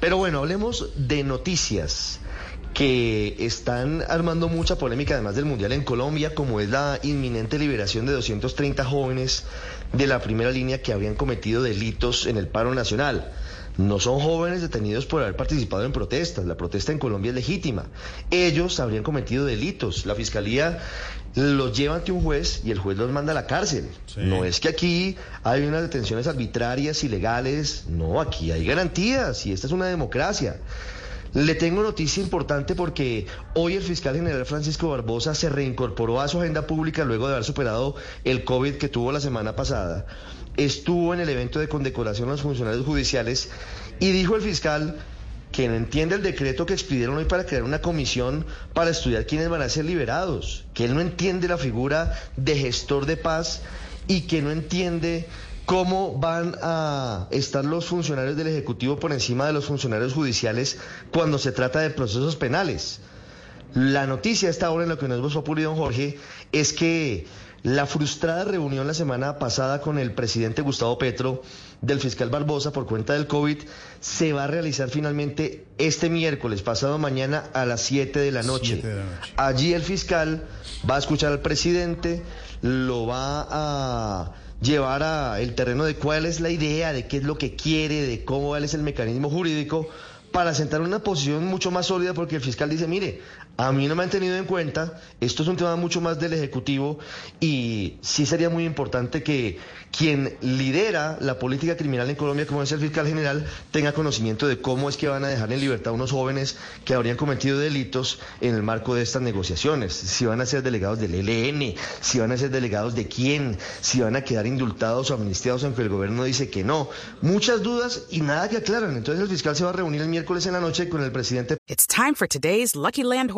Pero bueno, hablemos de noticias que están armando mucha polémica además del Mundial en Colombia, como es la inminente liberación de 230 jóvenes de la primera línea que habían cometido delitos en el paro nacional. No son jóvenes detenidos por haber participado en protestas. La protesta en Colombia es legítima. Ellos habrían cometido delitos. La fiscalía los lleva ante un juez y el juez los manda a la cárcel. No es que aquí hay unas detenciones arbitrarias, ilegales. No, aquí hay garantías y esta es una democracia. Le tengo noticia importante porque hoy el fiscal general Francisco Barbosa se reincorporó a su agenda pública luego de haber superado el COVID que tuvo la semana pasada. Estuvo en el evento de condecoración a los funcionarios judiciales y dijo el fiscal que no entiende el decreto que expidieron hoy para crear una comisión para estudiar quiénes van a ser liberados, que él no entiende la figura de gestor de paz y que no entiende cómo van a estar los funcionarios del Ejecutivo por encima de los funcionarios judiciales cuando se trata de procesos penales. La noticia esta hora en lo que nos hemos don Jorge, es que la frustrada reunión la semana pasada con el presidente Gustavo Petro del fiscal Barbosa por cuenta del COVID se va a realizar finalmente este miércoles, pasado mañana a las 7 de la noche. Allí el fiscal va a escuchar al presidente, lo va a llevar a el terreno de cuál es la idea, de qué es lo que quiere, de cómo es el mecanismo jurídico para sentar una posición mucho más sólida porque el fiscal dice, mire, a mí no me han tenido en cuenta, esto es un tema mucho más del Ejecutivo y sí sería muy importante que quien lidera la política criminal en Colombia, como es el fiscal general, tenga conocimiento de cómo es que van a dejar en libertad a unos jóvenes que habrían cometido delitos en el marco de estas negociaciones. Si van a ser delegados del ELN, si van a ser delegados de quién, si van a quedar indultados o amnistiados aunque el gobierno dice que no. Muchas dudas y nada que aclaran. Entonces el fiscal se va a reunir el miércoles en la noche con el presidente. Lucky Land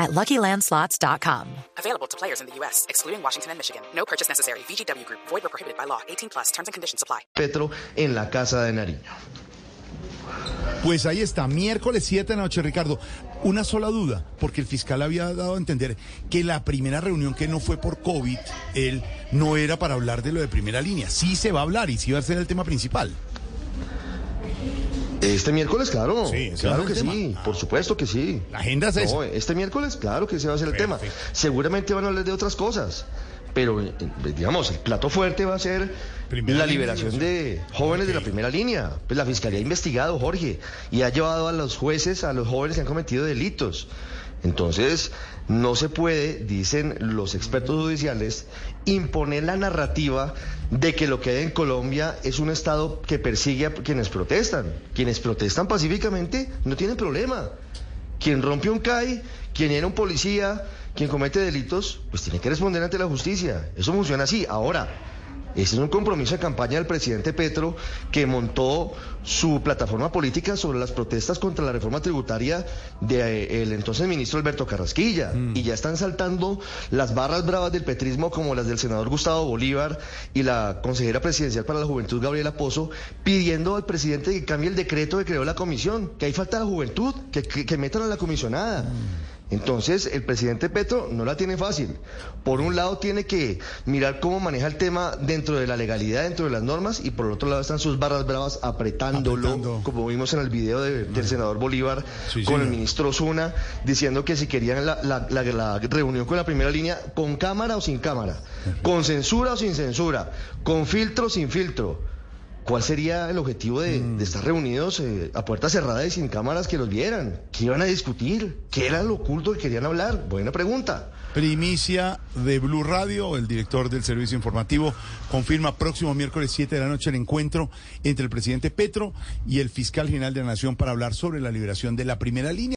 at LuckyLandSlots.com. Available to players in the U.S., excluding Washington and Michigan. No purchase necessary. VGW Group. Void or prohibited by law. 18 plus. Terms and conditions apply. Petro en la Casa de Nariño. Pues ahí está, miércoles 7 de la noche, Ricardo. Una sola duda, porque el fiscal había dado a entender que la primera reunión que no fue por COVID, él no era para hablar de lo de primera línea. Sí se va a hablar y sí va a ser el tema principal. Este miércoles, claro. Sí, claro que sí, por supuesto que sí. La agenda es no, Este miércoles, claro que se va a ser el tema. Seguramente van a hablar de otras cosas pero eh, digamos, el plato fuerte va a ser la liberación de jóvenes de la primera línea. Pues la Fiscalía ha investigado, Jorge, y ha llevado a los jueces, a los jóvenes que han cometido delitos. Entonces, no se puede, dicen los expertos judiciales, imponer la narrativa de que lo que hay en Colombia es un Estado que persigue a quienes protestan. Quienes protestan pacíficamente no tienen problema. Quien rompe un CAI, quien era un policía, quien comete delitos, pues tiene que responder ante la justicia. Eso funciona así. Ahora, ese es un compromiso de campaña del presidente Petro que montó su plataforma política sobre las protestas contra la reforma tributaria del entonces ministro Alberto Carrasquilla. Mm. Y ya están saltando las barras bravas del petrismo como las del senador Gustavo Bolívar y la consejera presidencial para la juventud Gabriela Pozo pidiendo al presidente que cambie el decreto que creó la comisión, que hay falta de juventud, que, metan a la comisionada. Mm. Entonces, el presidente Petro no la tiene fácil. Por un lado, tiene que mirar cómo maneja el tema dentro de la legalidad, dentro de las normas, y por el otro lado están sus barras bravas apretándolo, como vimos en el video del senador Bolívar con el ministro Zuna, diciendo que si querían la, reunión con la primera línea, con cámara o sin cámara, con censura o sin censura, con filtro o sin filtro. ¿Cuál sería el objetivo de, de estar reunidos eh, a puertas cerradas y sin cámaras que los vieran? ¿Qué iban a discutir? ¿Qué era lo oculto que querían hablar? Buena pregunta. Primicia de Blue Radio, el director del servicio informativo confirma próximo miércoles 7 de la noche el encuentro entre el presidente Petro y el fiscal general de la Nación para hablar sobre la liberación de la primera línea.